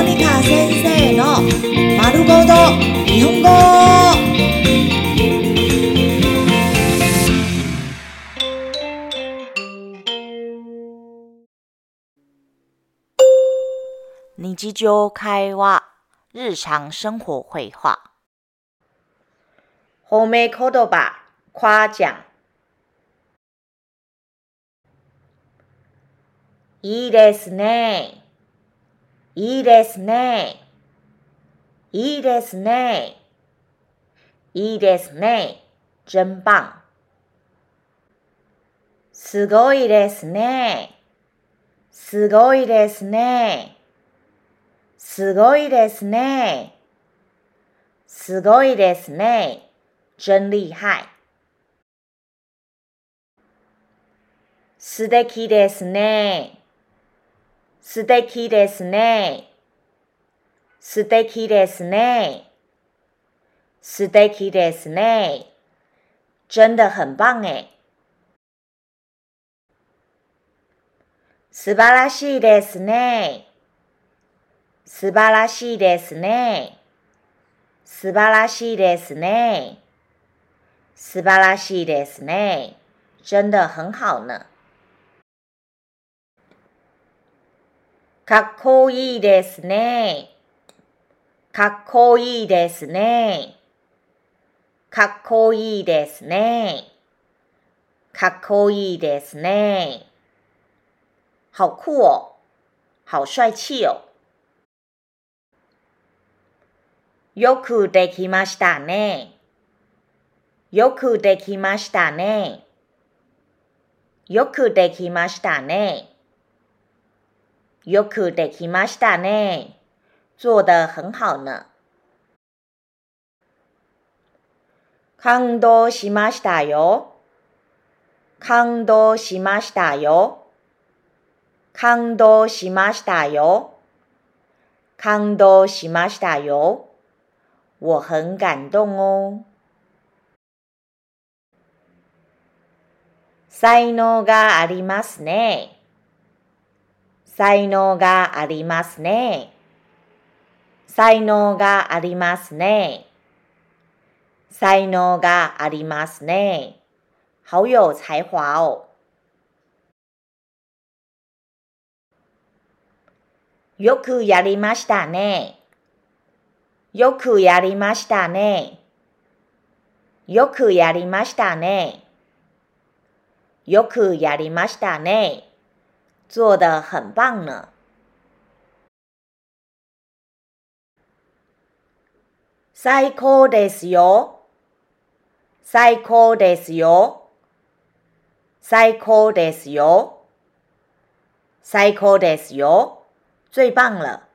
モニカ先生の丸ごと日本語。日常会話、日常生活会話。褒め言葉、夸奖。いいですね。いいですね。いいですね。いいですね。真棒。すごいですね。すごいですね。すごいですね。すごいですね。真厉害。素敵ですね。素敵ですね。素敵ですね。素敵ですね。真的很棒诶。素晴らしいですね。素晴らしいですね。素晴らしいですね。素晴らしいですね。真的很好呢。かっこいいですね。かっこいいですね。かっこいいですね。かっこいいですね。好酷哦，好帅气哦。よくできましたね。よくできましたね。よくできましたね。よくできましたね。做得很好呢。感動しましたよ。感動しましたよ。感動しましたよ。感動しましたよ。我很感動哦。才能がありますね。才能がありますね。才能がありますね。才能がありますね。好有才華哦。よくやりましたね。よくやりましたね。よくやりましたね。よくやりましたね。做得很棒呢。最高ですよ。最高ですよ。最高ですよ。最高ですよ。最棒了。